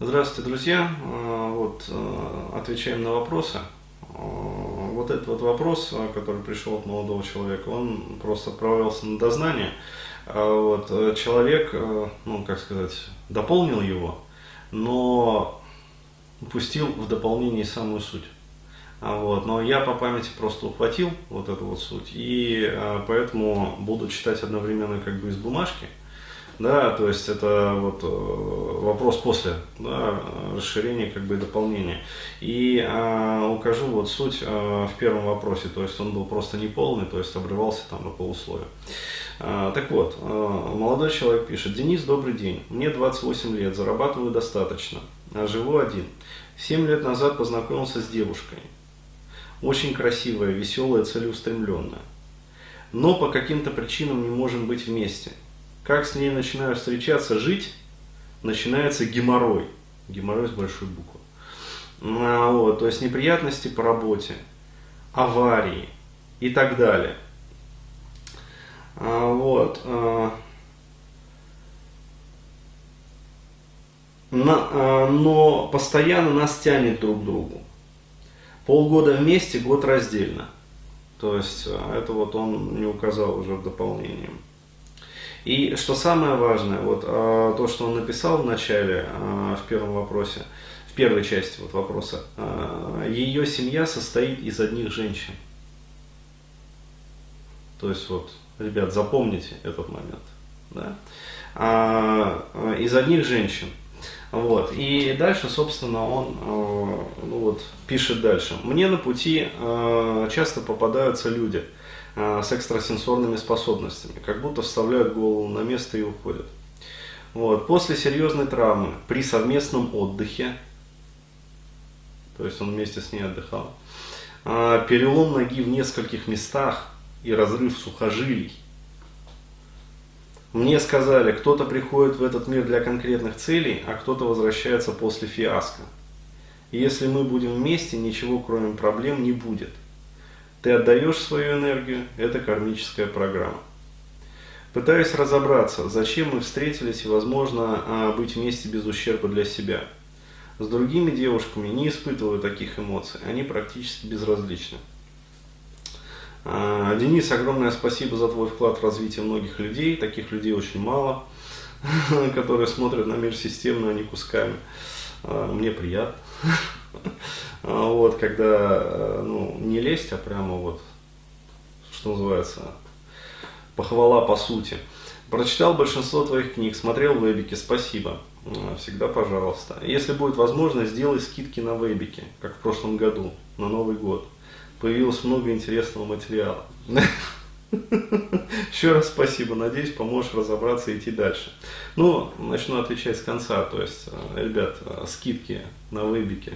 Здравствуйте, друзья. А, вот, а, отвечаем на вопросы. А, вот этот вот вопрос, который пришел от молодого человека, он просто отправлялся на дознание. Вот, человек, ну, как сказать, дополнил его, но упустил в дополнении самую суть. Вот, но я по памяти просто ухватил вот эту вот суть, и поэтому буду читать одновременно как бы из бумажки – да, то есть это вот э, вопрос после да, расширения как бы дополнения. И а, укажу вот суть а, в первом вопросе, то есть он был просто неполный, то есть обрывался там на полусловие. А, так вот, а, молодой человек пишет, Денис, добрый день, мне 28 лет, зарабатываю достаточно, а живу один. 7 лет назад познакомился с девушкой, очень красивая, веселая, целеустремленная. Но по каким-то причинам не можем быть вместе – как с ней начинаю встречаться, жить, начинается геморрой. Геморрой с большой буквы. А, вот, то есть неприятности по работе, аварии и так далее. А, вот. А, на, а, но постоянно нас тянет друг к другу. Полгода вместе, год раздельно. То есть а, это вот он не указал уже в дополнении. И что самое важное, вот а, то, что он написал в начале, а, в первом вопросе, в первой части вот вопроса, а, ее семья состоит из одних женщин. То есть вот, ребят, запомните этот момент. Да? А, из одних женщин. Вот. И дальше, собственно, он ну вот, пишет дальше. Мне на пути часто попадаются люди – с экстрасенсорными способностями, как будто вставляют голову на место и уходят. Вот. После серьезной травмы, при совместном отдыхе, то есть он вместе с ней отдыхал, э, перелом ноги в нескольких местах и разрыв сухожилий. Мне сказали, кто-то приходит в этот мир для конкретных целей, а кто-то возвращается после фиаско. Если мы будем вместе, ничего кроме проблем не будет. Ты отдаешь свою энергию, это кармическая программа. Пытаюсь разобраться, зачем мы встретились и, возможно, а, быть вместе без ущерба для себя. С другими девушками не испытываю таких эмоций, они практически безразличны. А, Денис, огромное спасибо за твой вклад в развитие многих людей. Таких людей очень мало, которые смотрят на мир системно, а не кусками. А, мне приятно. А, вот, когда, э, ну, не лезть, а прямо вот, что называется, похвала по сути. Прочитал большинство твоих книг, смотрел вебики, спасибо. Всегда пожалуйста. Если будет возможность, сделай скидки на вебики, как в прошлом году, на Новый год. Появилось много интересного материала. Еще раз спасибо, надеюсь, поможешь разобраться и идти дальше. Ну, начну отвечать с конца, то есть, э, ребят, э, скидки на вебики,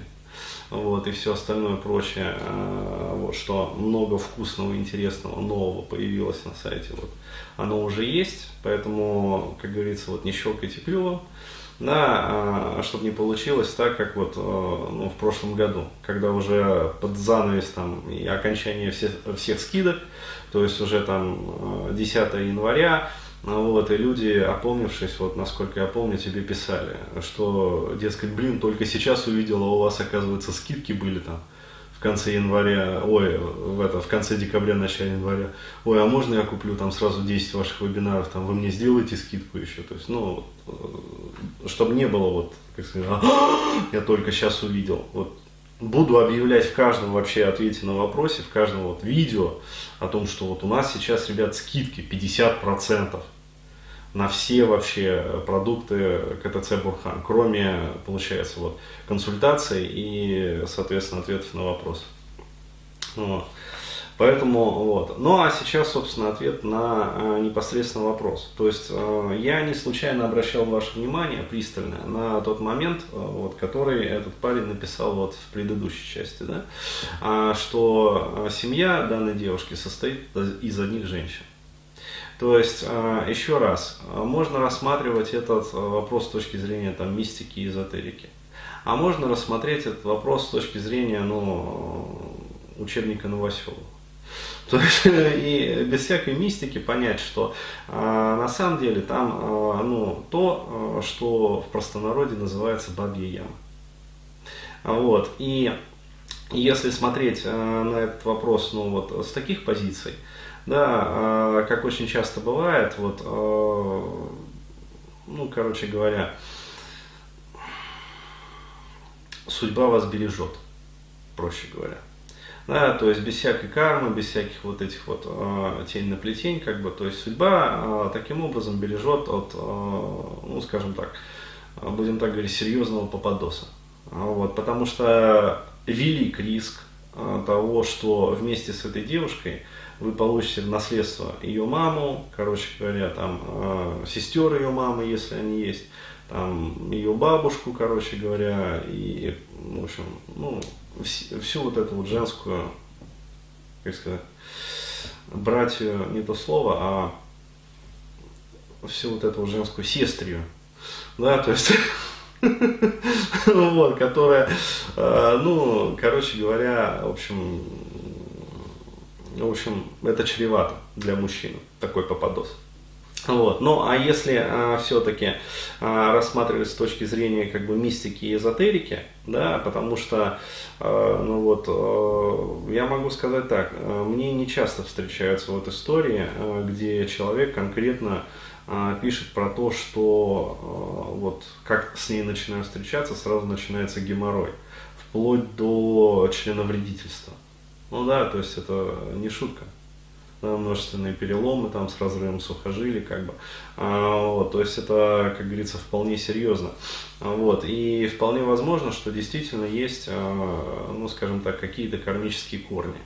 вот, и все остальное прочее, э, вот, что много вкусного, интересного, нового появилось на сайте, вот, оно уже есть, поэтому, как говорится, вот не щелкайте клювом, да, а, чтобы не получилось так, как вот э, ну, в прошлом году, когда уже под занавес там и окончание всех, всех скидок, то есть уже там 10 э, января, ну вот, и люди, опомнившись, вот насколько я помню, тебе писали, что, дескать, блин, только сейчас увидела, у вас, оказывается, скидки были там в конце января, ой, в, это, в конце декабря, начале января, ой, а можно я куплю там сразу 10 ваших вебинаров, там вы мне сделаете скидку еще, то есть, ну, э, чтобы не было вот, как сказать, «А, я только сейчас увидел, вот буду объявлять в каждом вообще ответе на вопросе, в каждом вот видео о том, что вот у нас сейчас, ребят, скидки 50% на все вообще продукты КТЦ Бурхан, кроме, получается, вот консультаций и, соответственно, ответов на вопросы. Вот. Поэтому вот. Ну а сейчас, собственно, ответ на э, непосредственно вопрос. То есть э, я не случайно обращал ваше внимание пристальное на тот момент, э, вот, который этот парень написал вот в предыдущей части, да, а, что э, семья данной девушки состоит из одних женщин. То есть, э, еще раз, э, можно рассматривать этот вопрос с точки зрения там, мистики и эзотерики. А можно рассмотреть этот вопрос с точки зрения ну, учебника Новоселова. То есть и без всякой мистики понять, что а, на самом деле там а, ну, то, а, что в простонародье называется бабья яма. Вот. И если смотреть а, на этот вопрос ну, вот, с таких позиций, да, а, как очень часто бывает, вот, а, ну, короче говоря, судьба вас бережет, проще говоря. Да, то есть без всякой кармы, без всяких вот этих вот э, тень на плетень, как бы, то есть судьба э, таким образом бережет от, э, ну, скажем так, будем так говорить, серьезного попадоса. Вот, потому что велик риск э, того, что вместе с этой девушкой вы получите в наследство ее маму, короче говоря, там э, сестер ее мамы, если они есть, там ее бабушку, короче говоря, и, в общем, ну, всю вот эту вот женскую, как сказать, братью не то слово, а всю вот эту вот женскую сестрию, да, то есть, вот, которая, э, ну, короче говоря, в общем, в общем, это чревато для мужчины, такой попадос. Вот. Ну, а если а, все-таки а, рассматривать с точки зрения как бы мистики и эзотерики, да, потому что, а, ну вот, а, я могу сказать так, а, мне не часто встречаются вот истории, а, где человек конкретно а, пишет про то, что а, вот как с ней начинаю встречаться, сразу начинается геморрой, вплоть до членовредительства. Ну да, то есть это не шутка множественные переломы там с разрывом сухожилий, как бы, а, вот, то есть это, как говорится, вполне серьезно, вот, и вполне возможно, что действительно есть, а, ну, скажем так, какие-то кармические корни,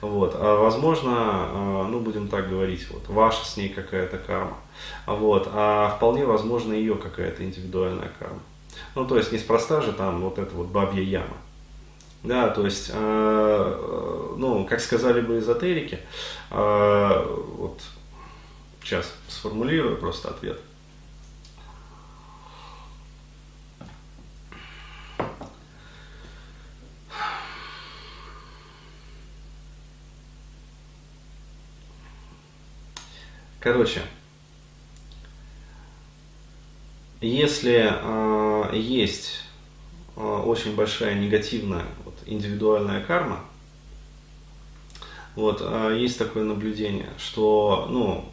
вот, а возможно, а, ну, будем так говорить, вот, ваша с ней какая-то карма, вот, а вполне возможно ее какая-то индивидуальная карма, ну, то есть неспроста же там вот эта вот бабья яма, да, то есть, э, как сказали бы эзотерики, э, вот сейчас сформулирую просто ответ. Короче, если э, есть э, очень большая негативная индивидуальная карма. Вот, а есть такое наблюдение, что, ну,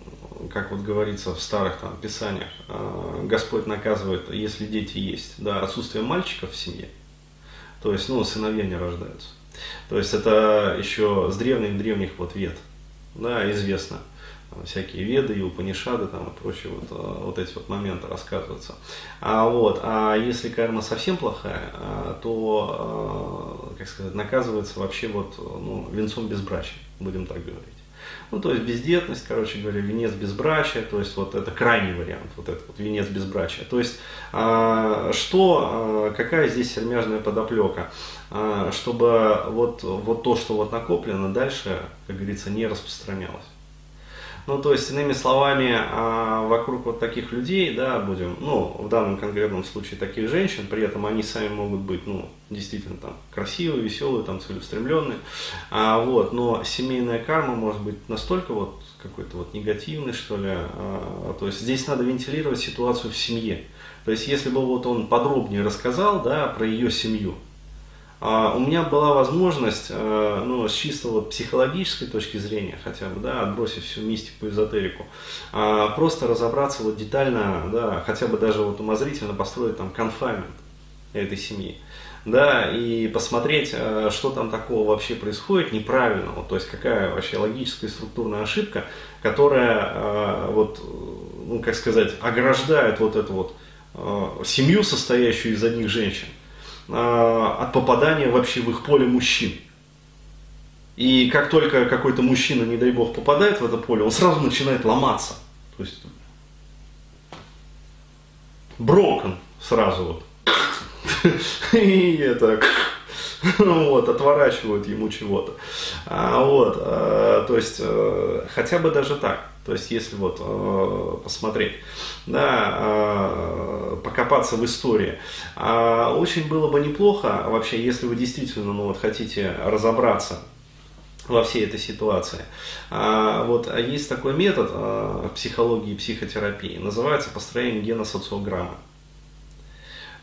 как вот говорится в старых там писаниях, а, Господь наказывает, если дети есть, да, отсутствие мальчиков в семье, то есть, ну, сыновья не рождаются. То есть это еще с древних-древних вот вет, да, известно всякие веды и упанишады там и прочие вот, э, вот эти вот моменты рассказываются. А, вот, а если карма совсем плохая, а, то, как сказать, наказывается вообще вот, ну, венцом безбрачия, будем так говорить. Ну, то есть бездетность, короче говоря, венец безбрачия, то есть вот это крайний вариант, вот этот вот венец безбрачия. То есть а, что, какая здесь сермяжная подоплека, чтобы вот, вот то, что вот накоплено, дальше, как говорится, не распространялось. Ну, то есть, иными словами, а, вокруг вот таких людей, да, будем, ну, в данном конкретном случае таких женщин, при этом они сами могут быть, ну, действительно там красивые, веселые, там целеустремленные, а, вот, но семейная карма может быть настолько вот какой-то вот негативный, что ли, а, то есть здесь надо вентилировать ситуацию в семье. То есть, если бы вот он подробнее рассказал, да, про ее семью, у меня была возможность, э, ну, с чисто вот психологической точки зрения, хотя бы, да, отбросив всю мистику, эзотерику, а, просто разобраться вот детально, да, хотя бы даже вот умозрительно построить там конфаймент этой семьи да, и посмотреть, э, что там такого вообще происходит неправильного, то есть какая вообще логическая и структурная ошибка, которая, э, вот, ну, как сказать, ограждает вот эту вот семью, состоящую из одних женщин, а, от попадания вообще в их поле мужчин. И как только какой-то мужчина, не дай бог, попадает в это поле, он сразу начинает ломаться. То есть broken сразу вот. И это вот, отворачивают ему чего-то. А, вот, а, то есть, а, хотя бы даже так. То есть, если вот э, посмотреть, да, э, покопаться в истории, э, очень было бы неплохо вообще, если вы действительно ну, вот, хотите разобраться во всей этой ситуации. А, вот а есть такой метод а, психологии и психотерапии, называется построение гена социограммы.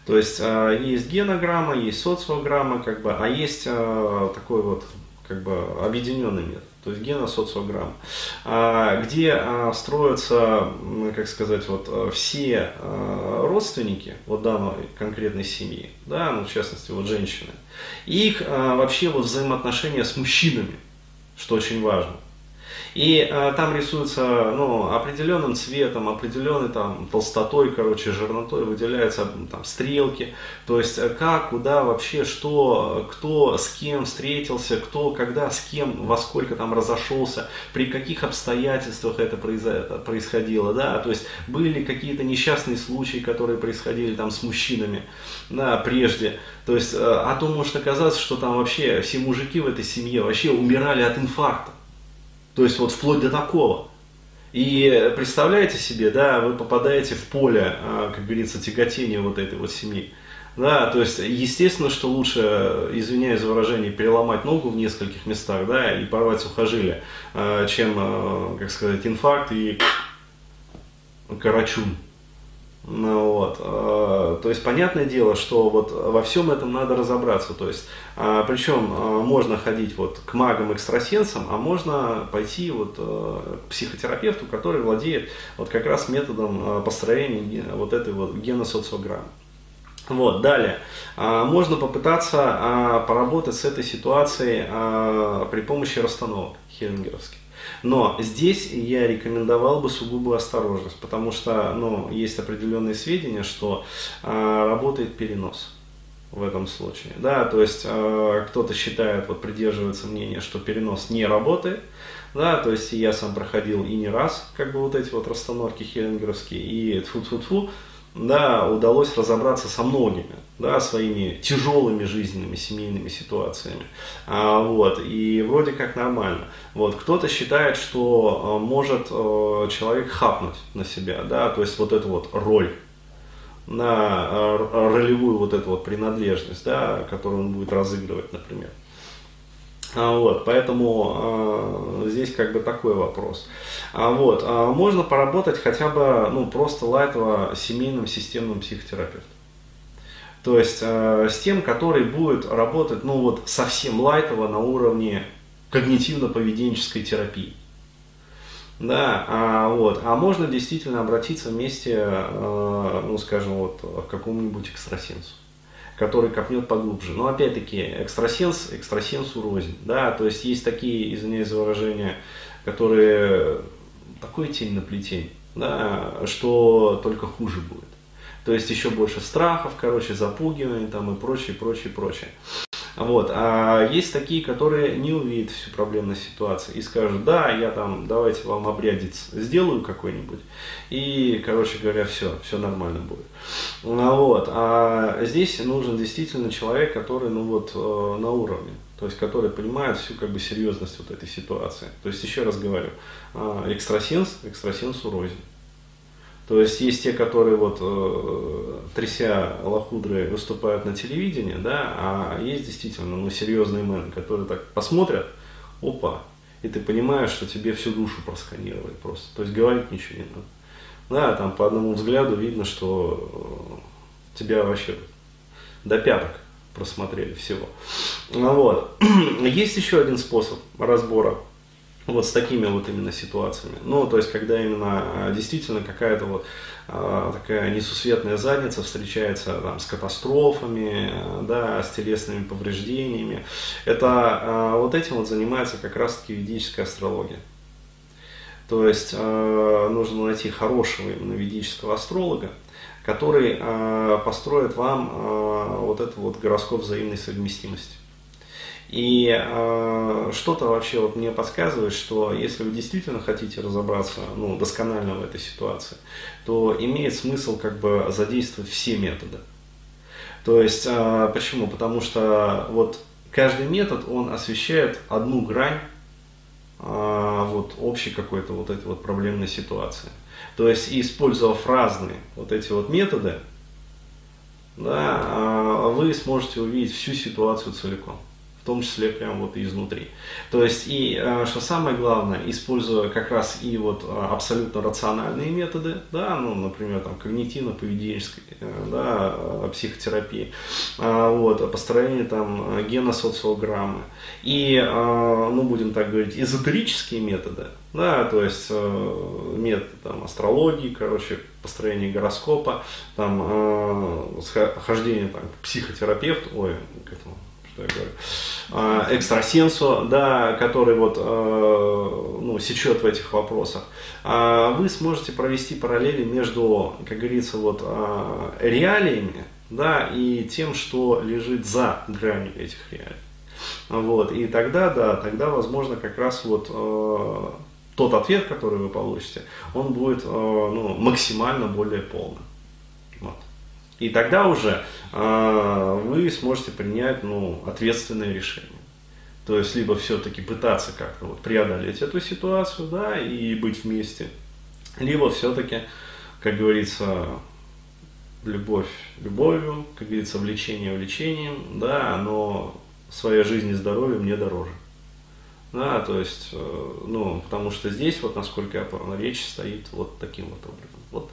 То есть а, есть генограмма, есть социограмма, как бы, а есть а, такой вот как бы объединенный метод, то есть геносоциограмма, а, где строятся, как сказать, вот все родственники вот данной конкретной семьи, да, ну в частности вот женщины, их вообще вот взаимоотношения с мужчинами, что очень важно. И э, там рисуется ну, определенным цветом, определенной там, толстотой, короче, жирнотой выделяются там, стрелки. То есть э, как, куда вообще, что, кто с кем встретился, кто, когда, с кем, во сколько там разошелся, при каких обстоятельствах это происходило. Да? То есть были какие-то несчастные случаи, которые происходили там с мужчинами да, прежде. То есть, э, а то может оказаться, что там вообще все мужики в этой семье вообще умирали от инфаркта. То есть вот вплоть до такого. И представляете себе, да, вы попадаете в поле, а, как говорится, тяготения вот этой вот семьи. Да, то есть, естественно, что лучше, извиняюсь за выражение, переломать ногу в нескольких местах, да, и порвать сухожилие, а, чем, а, как сказать, инфаркт и карачун. Ну, вот. Э, то есть понятное дело, что вот во всем этом надо разобраться. То есть, э, причем э, можно ходить вот к магам, экстрасенсам, а можно пойти вот к психотерапевту, который владеет вот как раз методом построения вот этой вот геносоциограммы. Вот, далее. Можно попытаться поработать с этой ситуацией при помощи расстановок хеллингеровских. Но здесь я рекомендовал бы сугубую осторожность, потому что ну, есть определенные сведения, что э, работает перенос в этом случае. Да, то есть э, кто-то считает, вот придерживается мнения, что перенос не работает. Да, то есть я сам проходил и не раз, как бы вот эти вот расстановки хеллингеровские, и тфу-тфу-тфу, да, удалось разобраться со многими, да, своими тяжелыми жизненными семейными ситуациями. А, вот, и вроде как нормально. Вот, кто-то считает, что а, может а, человек хапнуть на себя, да, то есть вот эту вот роль на а, ролевую вот эту вот принадлежность, да, которую он будет разыгрывать, например. А, вот, поэтому э, здесь как бы такой вопрос. А, вот, а можно поработать хотя бы ну, просто лайтово семейным системным психотерапевтом. То есть э, с тем, который будет работать ну, вот, совсем лайтово на уровне когнитивно-поведенческой терапии. Да, а, вот, а можно действительно обратиться вместе, э, ну скажем, вот, к какому-нибудь экстрасенсу который копнет поглубже. Но опять-таки, экстрасенс, экстрасенсу рознь. Да? То есть есть такие, извиняюсь за выражение, которые такой тень на плетень, да, что только хуже будет. То есть еще больше страхов, короче, запугиваний там и прочее, прочее, прочее. Вот. А есть такие, которые не увидят всю проблемность ситуации и скажут, да, я там, давайте вам обрядец сделаю какой-нибудь. И, короче говоря, все, все нормально будет. А вот. А здесь нужен действительно человек, который, ну вот, э, на уровне. То есть, который понимает всю как бы серьезность вот этой ситуации. То есть, еще раз говорю, а, экстрасенс, экстрасенсу рознь. То есть есть те, которые вот э, тряся лохудры выступают на телевидении, да, а есть действительно ну, серьезные мены, которые так посмотрят, опа, и ты понимаешь, что тебе всю душу просканировали просто. То есть говорить ничего не надо. Да, там по одному взгляду видно, что э, тебя вообще до пяток просмотрели всего. Вот. Есть еще один способ разбора вот с такими вот именно ситуациями. Ну, то есть, когда именно а, действительно какая-то вот а, такая несусветная задница встречается там, с катастрофами, да, с телесными повреждениями. Это а, вот этим вот занимается как раз-таки ведическая астрология. То есть нужно найти хорошего именно ведического астролога, который построит вам вот этот вот гороскоп взаимной совместимости. И э, что-то вообще вот мне подсказывает, что если вы действительно хотите разобраться ну, досконально в этой ситуации, то имеет смысл как бы задействовать все методы. То есть, э, почему? Потому что вот каждый метод, он освещает одну грань э, вот, общей какой-то вот этой вот проблемной ситуации. То есть, использовав разные вот эти вот методы, да, вы сможете увидеть всю ситуацию целиком том числе прям вот изнутри. То есть, и э, что самое главное, используя как раз и вот э, абсолютно рациональные методы, да, ну, например, там, когнитивно-поведенческой, да, психотерапии, вот, построение там геносоциограммы, и, ну, будем так говорить, эзотерические методы, да, то есть э, метод там, астрологии, короче, построение гороскопа, там, э, хождение там, к психотерапевту, ой, к этому, что я говорю, э, экстрасенсу, да, который вот, э, ну, сечет в этих вопросах, э, вы сможете провести параллели между, как говорится, вот, э, реалиями, да, и тем, что лежит за гранью этих реалий. Вот, и тогда, да, тогда, возможно, как раз вот э, тот ответ, который вы получите, он будет э, ну, максимально более полным. Вот. И тогда уже э, вы сможете принять ну, ответственное решение. То есть, либо все-таки пытаться как-то вот преодолеть эту ситуацию, да, и быть вместе, либо все-таки, как говорится, любовь любовью, как говорится, влечение влечением, да, но своя жизнь и здоровье мне дороже. Да, то есть, э, ну, потому что здесь, вот насколько я понял, речь стоит вот таким вот образом. Вот